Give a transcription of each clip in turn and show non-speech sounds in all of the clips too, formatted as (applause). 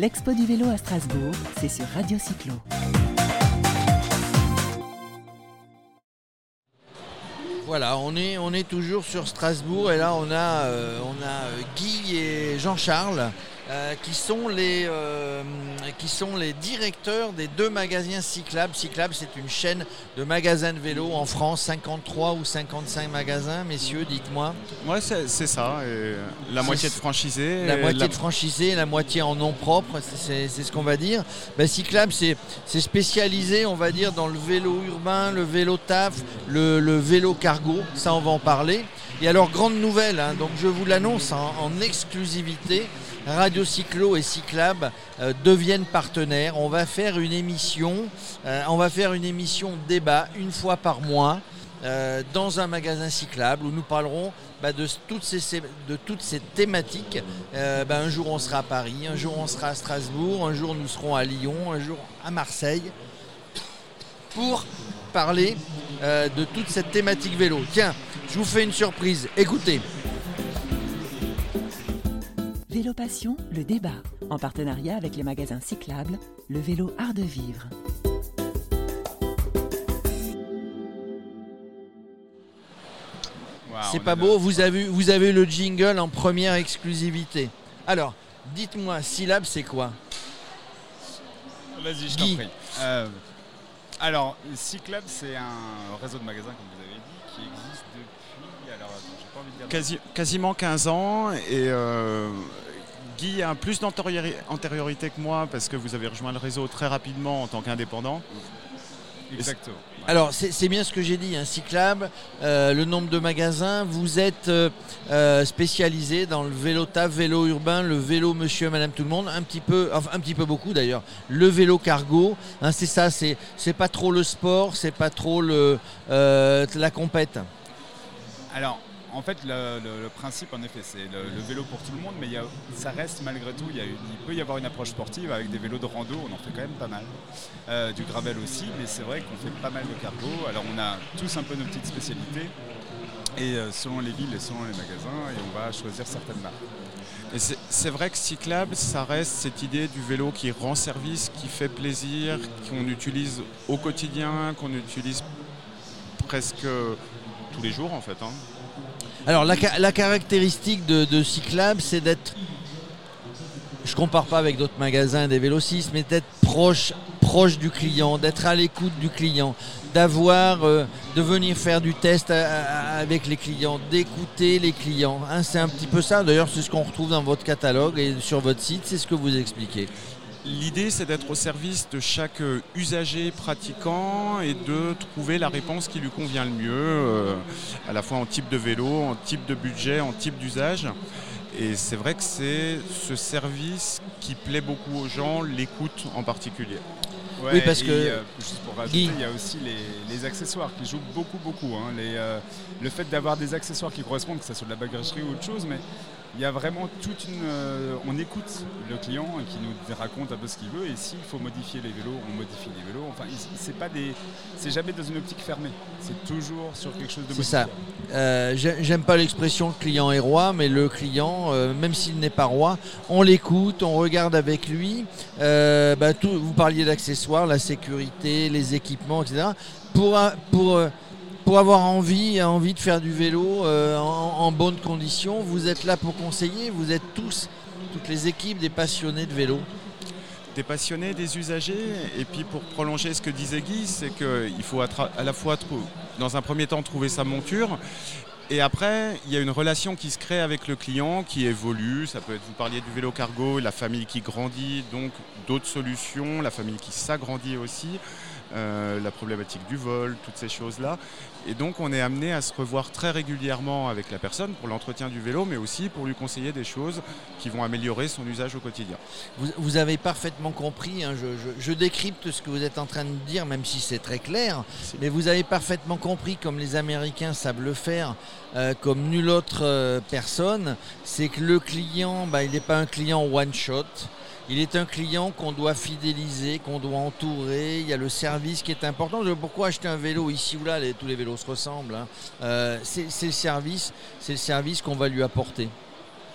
L'expo du vélo à Strasbourg, c'est sur Radio Cyclo. Voilà, on est, toujours sur Strasbourg et là on a, euh, on a euh, Guy et Jean-Charles euh, qui, sont les, euh, qui sont les directeurs des deux magasins Cyclab. Cyclab, c'est une chaîne de magasins de vélo en France, 53 ou 55 magasins, messieurs, dites-moi. Ouais, c'est c'est ça. et la moitié de franchisés. La moitié de franchisés, la moitié en nom propre, c'est c'est ce qu'on va dire. Ben, Cyclab, c'est c'est spécialisé, on va dire, dans le vélo urbain, le vélo taf, le, le vélo cargo, ça on va en parler. Et alors, grande nouvelle, hein, donc je vous l'annonce en, en exclusivité, Radio Cyclo et Cyclab euh, deviennent partenaires. On va faire une émission, euh, on va faire une émission débat une fois par mois euh, dans un magasin cyclable où nous parlerons bah, de, toutes ces, thématiques. Bah, un jour on sera à Paris, un jour on sera à Strasbourg, un jour nous serons à Lyon, un jour à Marseille pour parler de toute cette thématique vélo. Tiens, je vous fais une surprise. Écoutez. Vélo Passion, le débat, en partenariat avec les magasins cyclables, le vélo art de vivre. C'est pas beau, vous avez, vous avez le jingle en première exclusivité. Alors, dites-moi, Syllab, c'est quoi? Vas-y, je t'en prie. Euh, alors, Cyclab, c'est un réseau de magasins, comme vous avez dit, qui existe depuis. Alors, attends, j'ai pas envie de dire. Quasi- quasiment 15 ans. Et euh, Guy a plus d'antériori- antériorité que moi parce que vous avez rejoint le réseau très rapidement en tant qu'indépendant. Exactement. Alors, c'est bien ce que j'ai dit, un Cyclab, euh, le nombre de magasins. Vous êtes euh, euh, spécialisé dans le vélo taf, vélo urbain, le vélo monsieur, madame, tout le monde, un petit peu, enfin un petit peu beaucoup d'ailleurs, le vélo cargo. hein, c'est ça, c'est c'est pas trop le sport, c'est pas trop le, euh, la compète. Alors, en fait, le, principe, en effet, c'est le, vélo pour tout le monde, mais ça reste malgré tout, il, peut y avoir une approche sportive avec des vélos de rando, on en fait quand même pas mal. Euh, du gravel aussi, mais c'est vrai qu'on fait pas mal de cargo. Alors, on a tous un peu nos petites spécialités, et euh, selon les villes et selon les magasins, et on va choisir certaines marques. Et c'est c'est vrai que Cyclable, ça reste cette idée du vélo qui rend service, qui fait plaisir, qu'on utilise au quotidien, qu'on utilise presque tous les jours en fait. hein. Alors la, la caractéristique de, de Cyclab, c'est d'être, je compare pas avec d'autres magasins des vélocistes, mais d'être proche, proche du client, d'être à l'écoute du client, d'avoir, euh, de venir faire du test à- à- avec les clients, d'écouter les clients. hein. c'est un petit peu ça. D'ailleurs, c'est ce qu'on retrouve dans votre catalogue et sur votre site. C'est ce que vous expliquez. L'idée, c'est d'être au service de chaque euh, usager pratiquant et de trouver la réponse qui lui convient le mieux, euh, à la fois en type de vélo, en type de budget, en type d'usage. Et c'est vrai que c'est ce service qui plaît beaucoup aux gens, l'écoute en particulier. Ouais, Oui, parce et, que- euh, juste pour rajouter, il y a aussi les, les accessoires qui jouent beaucoup, beaucoup. hein. Les, euh, le fait d'avoir des accessoires qui correspondent, que ce soit de la bagagerie ou autre chose, mais il y a vraiment toute une. euh, on écoute le client qui nous raconte un peu ce qu'il veut, et s'il faut modifier les vélos, on modifie les vélos. Enfin, c'est pas des, c'est jamais dans une optique fermée. C'est toujours sur quelque chose de C'est ça. Euh, j'ai- J'aime pas l'expression le client est roi, mais le client, euh, même s'il n'est pas roi, on l'écoute, on regarde avec lui. Bah, tout, vous parliez d'accessoires, la sécurité, les équipements, etc. Pour, un- pour, pour avoir envie, envie de faire du vélo euh, en, en bonnes conditions, vous êtes là pour conseiller. Vous êtes tous, toutes les équipes des passionnés de vélo. Des passionnés, des usagers, et puis pour prolonger ce que disait Guy, c'est qu'il faut à la fois, dans un premier temps, trouver sa monture, et après, il y a une relation qui se crée avec le client, qui évolue. Ça peut être, vous parliez du vélo cargo, la famille qui grandit, donc d'autres solutions, la famille qui s'agrandit aussi, euh, la problématique du vol, toutes ces choses-là. Et donc, on est amené à se revoir très régulièrement avec la personne pour l'entretien du vélo, mais aussi pour lui conseiller des choses qui vont améliorer son usage au quotidien. Vous, vous avez parfaitement compris, hein, je, je- je décrypte ce que vous êtes en train de dire, même si c'est très clair, mais vous avez parfaitement compris, comme les Américains savent le faire, euh, comme nulle autre euh, personne, c'est que le client, bah, il n'est pas un client one-shot. Il est un client qu'on doit fidéliser, qu'on doit entourer. Il y a le service qui est important. Pourquoi acheter un vélo ici ou là? Tous les vélos se ressemblent. hein. Euh, c'est le service, qu'on va lui apporter.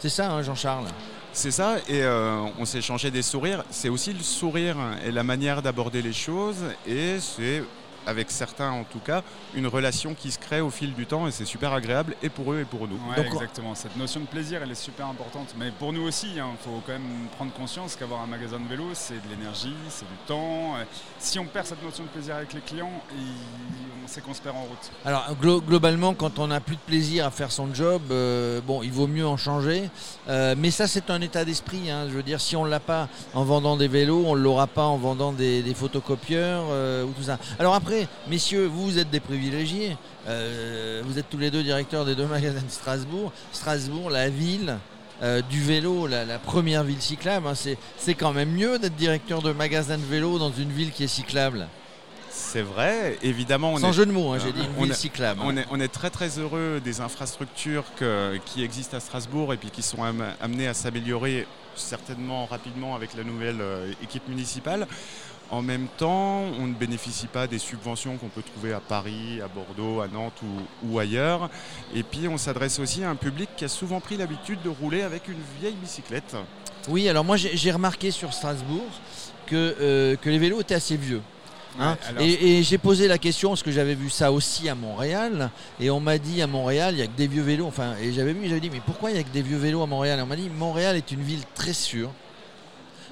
C'est ça, hein, Jean-Charles? C'est ça, et euh, on s'est échangé des sourires. C'est aussi le sourire et la manière d'aborder les choses, et c'est avec certains en tout cas, une relation qui se crée au fil du temps et c'est super agréable et pour eux et pour nous. Ouais, exactement, cette notion de plaisir elle est super importante. Mais pour nous aussi, il hein, faut quand même prendre conscience qu'avoir un magasin de vélo c'est de l'énergie, c'est du temps. Si on perd cette notion de plaisir avec les clients, on sait qu'on se perd en route. Alors globalement, quand on n'a plus de plaisir à faire son job, euh, bon, il vaut mieux en changer. Euh, mais ça c'est un état d'esprit. Hein. Je veux dire, si on ne l'a pas en vendant des vélos, on ne l'aura pas en vendant des, photocopieurs euh, ou tout ça. Alors après, messieurs, vous, êtes des privilégiés. Euh, vous êtes tous les deux directeurs des deux magasins de Strasbourg. Strasbourg, la ville euh, du vélo, la, première ville cyclable, hein, c'est quand même mieux d'être directeur de magasin de vélo dans une ville qui est cyclable. C'est vrai, évidemment. Sans jeu de mots, hein, j'ai dit une ville cyclable. On, est, très très heureux des infrastructures qui existent à Strasbourg et puis qui sont amenées à s'améliorer certainement rapidement avec la nouvelle euh, équipe municipale. En même temps, on ne bénéficie pas des subventions qu'on peut trouver à Paris, à Bordeaux, à Nantes ou, ailleurs. Et puis, on s'adresse aussi à un public qui a souvent pris l'habitude de rouler avec une vieille bicyclette. Oui, alors moi j'ai remarqué sur Strasbourg que, euh, que les vélos étaient assez vieux. Hein. et, j'ai posé la question parce que j'avais vu ça aussi à Montréal et on m'a dit à Montréal il n'y a que des vieux vélos. Enfin, et j'avais vu, j'avais dit mais pourquoi il n'y a que des vieux vélos à Montréal? Et on m'a dit Montréal est une ville très sûre,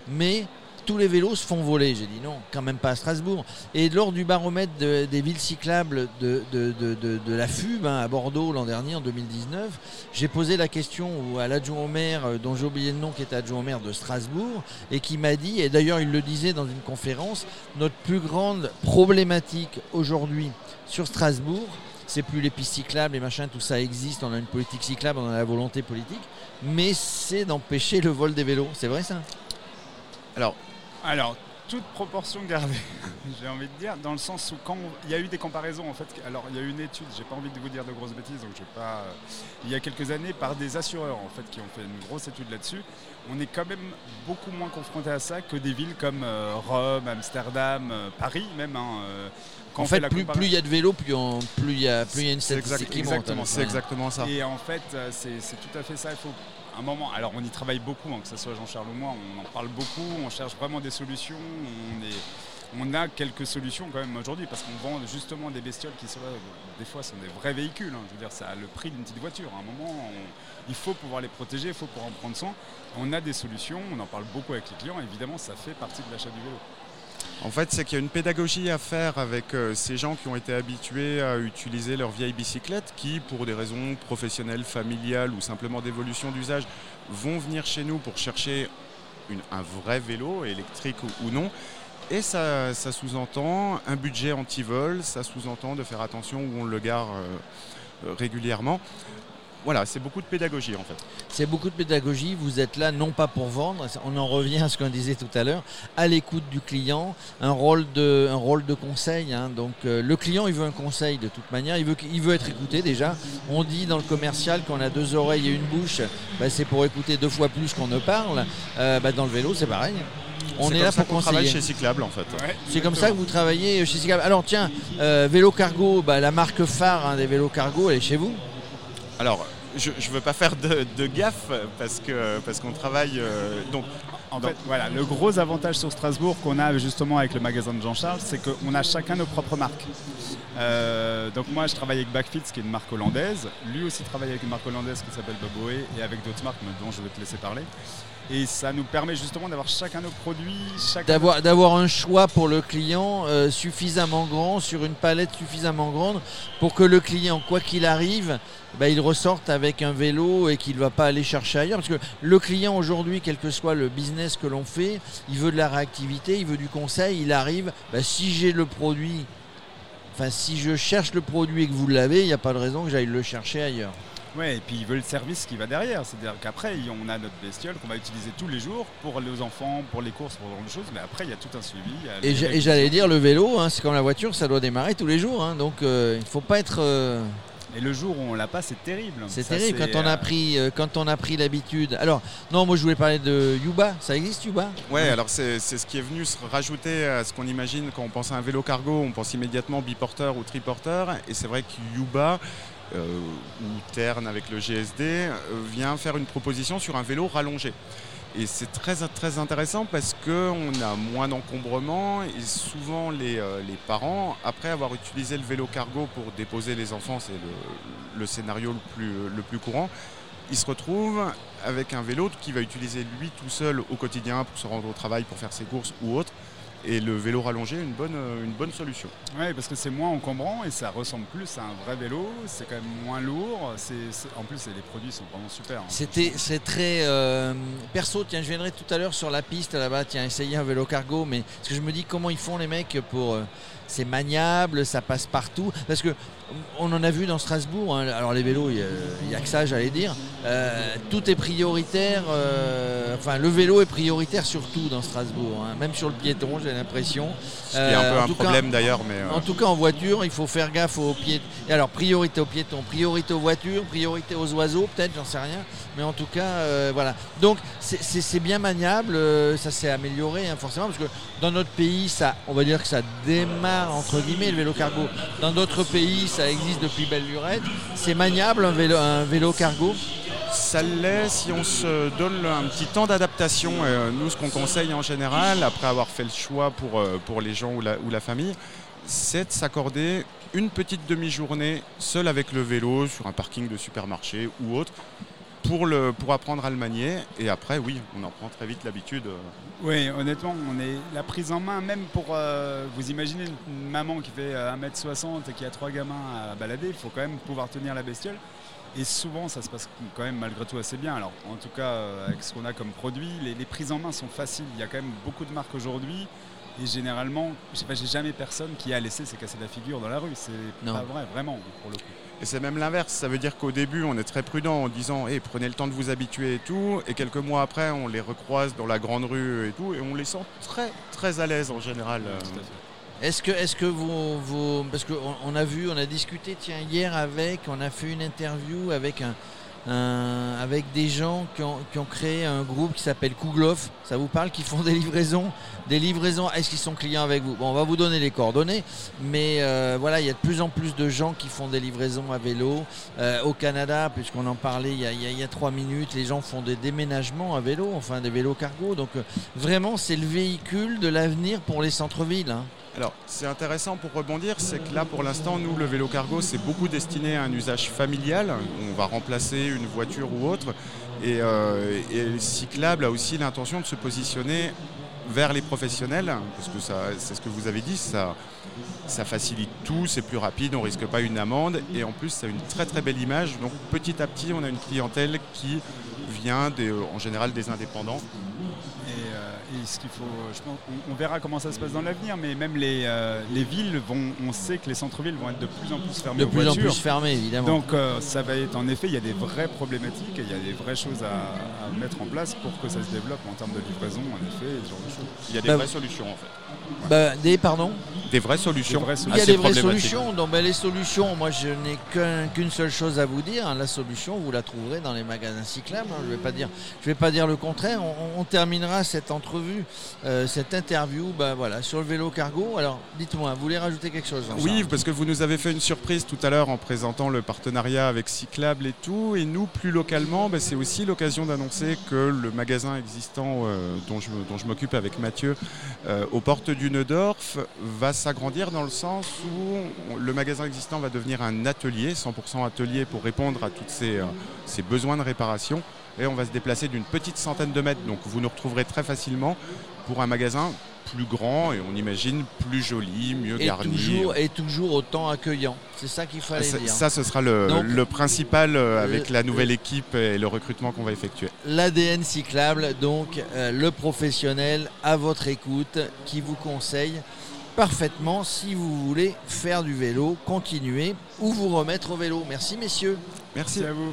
mais tous les vélos se font voler. J'ai dit non, quand même pas à Strasbourg. Et lors du baromètre des villes cyclables de, la FUB hein, à Bordeaux l'an dernier, en 2019, j'ai posé la question à l'adjoint au maire, euh, dont j'ai oublié le nom, qui était adjoint au maire de Strasbourg, et qui m'a dit, et d'ailleurs il le disait dans une conférence, notre plus grande problématique aujourd'hui sur Strasbourg, c'est plus les pistes cyclables, les machins, tout ça existe, on a une politique cyclable, on a la volonté politique, mais c'est d'empêcher le vol des vélos. C'est vrai ça? Alors, alors, toute proportion gardée, (laughs) j'ai envie de dire, dans le sens où quand il y a eu des comparaisons, en fait, alors il y a eu une étude, j'ai pas envie de vous dire de grosses bêtises, donc je vais pas. Euh, il y a quelques années, par des assureurs en fait, qui ont fait une grosse étude là-dessus, on est quand même beaucoup moins confronté à ça que des villes comme euh, Rome, Amsterdam, euh, Paris même. Hein, en fait, plus il y a de vélos, plus il y, a, plus y a une statistique qui monte. Hein. C'est exactement ça. Et en fait, c'est tout à fait ça. Il faut un moment, alors on y travaille beaucoup, hein, que ce soit Jean-Charles ou moi, on en parle beaucoup, on cherche vraiment des solutions, on, a quelques solutions quand même aujourd'hui parce qu'on vend justement des bestioles qui sont des fois sont des vrais véhicules. Hein. je veux dire, ça a le prix d'une petite voiture. À un moment, il faut pouvoir les protéger, il faut pouvoir en prendre soin. On a des solutions, on en parle beaucoup avec les clients. Évidemment, ça fait partie de l'achat du vélo. En fait, c'est qu'il y a une pédagogie à faire avec euh, ces gens qui ont été habitués à utiliser leur vieille bicyclette, qui, pour des raisons professionnelles, familiales ou simplement d'évolution d'usage, vont venir chez nous pour chercher un vrai vélo, électrique ou, non. Et ça, sous-entend un budget anti-vol, ça sous-entend de faire attention où on le gare euh, régulièrement voilà, c'est beaucoup de pédagogie en fait. C'est beaucoup de pédagogie. Vous êtes là non pas pour vendre, on en revient à ce qu'on disait tout à l'heure, à l'écoute du client, un rôle de, un rôle de conseil. Hein. Donc euh, le client, il veut un conseil de toute manière, il veut, il veut être écouté déjà. On dit dans le commercial qu'on a deux oreilles et une bouche, bah, c'est pour écouter deux fois plus qu'on ne parle. Euh, bah, dans le vélo, c'est pareil. On est, là pour conseiller. travaille chez Cyclable en fait. c'est comme ça que vous travaillez chez Cyclable. Alors tiens, euh, vélo cargo, bah, la marque phare hein, des vélos cargo, elle est chez vous alors, je ne veux pas faire de, gaffe parce qu'on parce qu'on travaille. Euh, donc, en fait, voilà, le gros avantage sur Strasbourg qu'on a justement avec le magasin de Jean-Charles, c'est qu'on a chacun nos propres marques. Euh, donc moi, je travaille avec Backfits, qui est une marque hollandaise. Lui aussi travaille avec une marque hollandaise qui s'appelle Boboé et avec d'autres marques dont je vais te laisser parler. Et ça nous permet justement d'avoir chacun nos produits. D'avoir, d'avoir un choix pour le client euh, suffisamment grand, sur une palette suffisamment grande, pour que le client, quoi qu'il arrive, bah, il ressorte avec un vélo et qu'il ne va pas aller chercher ailleurs. Parce que le client aujourd'hui, quel que soit le business que l'on fait, il veut de la réactivité, il veut du conseil, il arrive, bah, si j'ai le produit, enfin si je cherche le produit et que vous l'avez, il n'y a pas de raison que j'aille le chercher ailleurs. Ouais, et puis il veut le service qui va derrière. C'est-à-dire qu'après, on a notre bestiole qu'on va utiliser tous les jours pour les enfants, pour les courses, pour de choses. Mais après, il y a tout un suivi. Et j'allais dire, le vélo, hein, c'est comme la voiture, ça doit démarrer tous les jours. Hein. donc euh, il ne faut pas être. Euh, et le jour où on l'a pas, c'est terrible. C'est terrible quand on a euh, pris quand on a pris l'habitude. Alors non, moi je voulais parler de Yuba. Ça existe Yuba? Ouais, alors c'est ce qui est venu se rajouter à ce qu'on imagine quand on pense à un vélo cargo. On pense immédiatement biporteur ou triporteur. Et c'est vrai que Yuba ou Terne avec le GSD, vient faire une proposition sur un vélo rallongé. Et c'est très, très intéressant parce qu'on a moins d'encombrement et souvent les, parents, après avoir utilisé le vélo cargo pour déposer les enfants, c'est le, scénario le plus, le plus courant, ils se retrouvent avec un vélo qui va utiliser lui tout seul au quotidien pour se rendre au travail, pour faire ses courses ou autre. Et le vélo rallongé est une bonne, une bonne solution. Oui, parce que c'est moins encombrant et ça ressemble plus à un vrai vélo. C'est quand même moins lourd. en plus, les produits sont vraiment super. Hein. C'était, c'est très euh, perso. Tiens, je viendrai tout à l'heure sur la piste là-bas. Tiens, essayer un vélo cargo. Mais parce que je me dis comment ils font les mecs pour. Euh, c'est maniable, ça passe partout. Parce que on en a vu dans Strasbourg, hein. alors les vélos, il n'y a, que ça, j'allais dire. Euh, tout est prioritaire, euh, enfin le vélo est prioritaire surtout dans Strasbourg, hein. même sur le piéton, j'ai l'impression. Ce qui est un peu euh, un problème d'ailleurs. mais En tout cas en voiture, il faut faire gaffe aux piétons. Alors priorité aux piétons, priorité aux voitures, priorité aux oiseaux, peut-être, j'en sais rien. Mais en tout cas, voilà. Donc c'est bien maniable, ça s'est amélioré hein, forcément, parce que dans notre pays, ça, on va dire que ça démarre entre guillemets le vélo cargo. Dans d'autres pays, ça existe depuis belle lurette. C'est maniable un vélo, un vélo cargo? Ça l'est si on se donne un petit temps d'adaptation. Euh, nous, ce qu'on conseille en général, après avoir fait le choix pour, euh, pour les gens ou la, ou la famille, c'est de s'accorder une petite demi-journée seul avec le vélo sur un parking de supermarché ou autre pour, le, pour apprendre à le manier. Et après, oui, on en prend très vite l'habitude. Oui, honnêtement, on est la prise en main, même pour. Euh, vous imaginez une maman qui fait 1m60 euh, et qui a trois gamins à balader, il faut quand même pouvoir tenir la bestiole. Et souvent, ça se passe quand même malgré tout assez bien. Alors, en tout cas, euh, avec ce qu'on a comme produit, les, les, prises en main sont faciles. Il y a quand même beaucoup de marques aujourd'hui. Et généralement, je sais pas, j'ai jamais personne qui a laissé se casser la figure dans la rue. C'est pas vrai, vraiment, pour le coup. Et c'est même l'inverse. Ça veut dire qu'au début, on est très prudent en disant hey, prenez le temps de vous habituer et tout. Et quelques mois après, on les recroise dans la grande rue et tout. Et on les sent très, très à l'aise en général. Est-ce que, est que vous, vous Parce qu'on a vu, on a discuté tiens, hier avec, on a fait une interview avec un, avec des gens qui ont, créé un groupe qui s'appelle Kouglof. Ça vous parle Qui font des livraisons Des livraisons. Est-ce qu'ils sont clients avec vous? Bon, on va vous donner les coordonnées. Mais euh, voilà, il y a de plus en plus de gens qui font des livraisons à vélo. Euh, au Canada, puisqu'on en parlait il y, a, trois minutes, les gens font des déménagements à vélo, enfin des vélos cargo. Donc euh, vraiment, c'est le véhicule de l'avenir pour les centres-villes. Hein. Alors, c'est intéressant pour rebondir, c'est que là, pour l'instant, nous, le vélo cargo, c'est beaucoup destiné à un usage familial. On va remplacer une voiture ou autre. Et, euh, le cyclable a aussi l'intention de se positionner vers les professionnels, parce que c'est ce que vous avez dit, ça, ça facilite tout, c'est plus rapide, on ne risque pas une amende, et en plus, ça a une très très belle image. Donc, petit à petit, on a une clientèle qui vient en général des indépendants ce qu'il faut, je pense, on, verra comment ça se passe dans l'avenir, mais même les, euh, les villes vont, on sait que les centres-villes vont être de plus en plus fermés. De plus en plus fermés, évidemment. Donc euh, ça va être, en effet, il y a des vraies problématiques et il y a des vraies choses à, mettre en place pour que ça se développe en termes de livraison, en effet, ce genre de choses. Il y a des bah, vraies solutions en fait. Bah, des, pardon? Des vraies solutions. Il y a des vraies solutions. Donc bah, les solutions, moi je n'ai qu'une seule chose à vous dire. La solution, vous la trouverez dans les magasins cyclables. Hein. Je ne vais pas dire, je vais pas dire le contraire. On, terminera cette entrevue. Euh, cette interview bah, voilà, sur le vélo cargo. Alors dites-moi, vous voulez rajouter quelque chose Oui, parce que vous nous avez fait une surprise tout à l'heure en présentant le partenariat avec Cyclable et tout. Et nous, plus localement, bah, c'est aussi l'occasion d'annoncer que le magasin existant euh, dont je, m'occupe avec Mathieu euh, aux portes du Neudorf va s'agrandir dans le sens où le magasin existant va devenir un atelier, 100% atelier pour répondre à tous ces, ces besoins de réparation et on va se déplacer d'une petite centaine de mètres. Donc vous nous retrouverez très facilement pour un magasin plus grand et on imagine plus joli, mieux et garni. Toujours, et toujours autant accueillant. C'est ça qu'il fallait ça, dire. Ça, ce sera le, principal euh, avec la nouvelle équipe et le recrutement qu'on va effectuer. L'ADN cyclable, donc euh, le professionnel à votre écoute qui vous conseille parfaitement si vous voulez faire du vélo, continuer ou vous remettre au vélo. Merci messieurs. Merci à vous.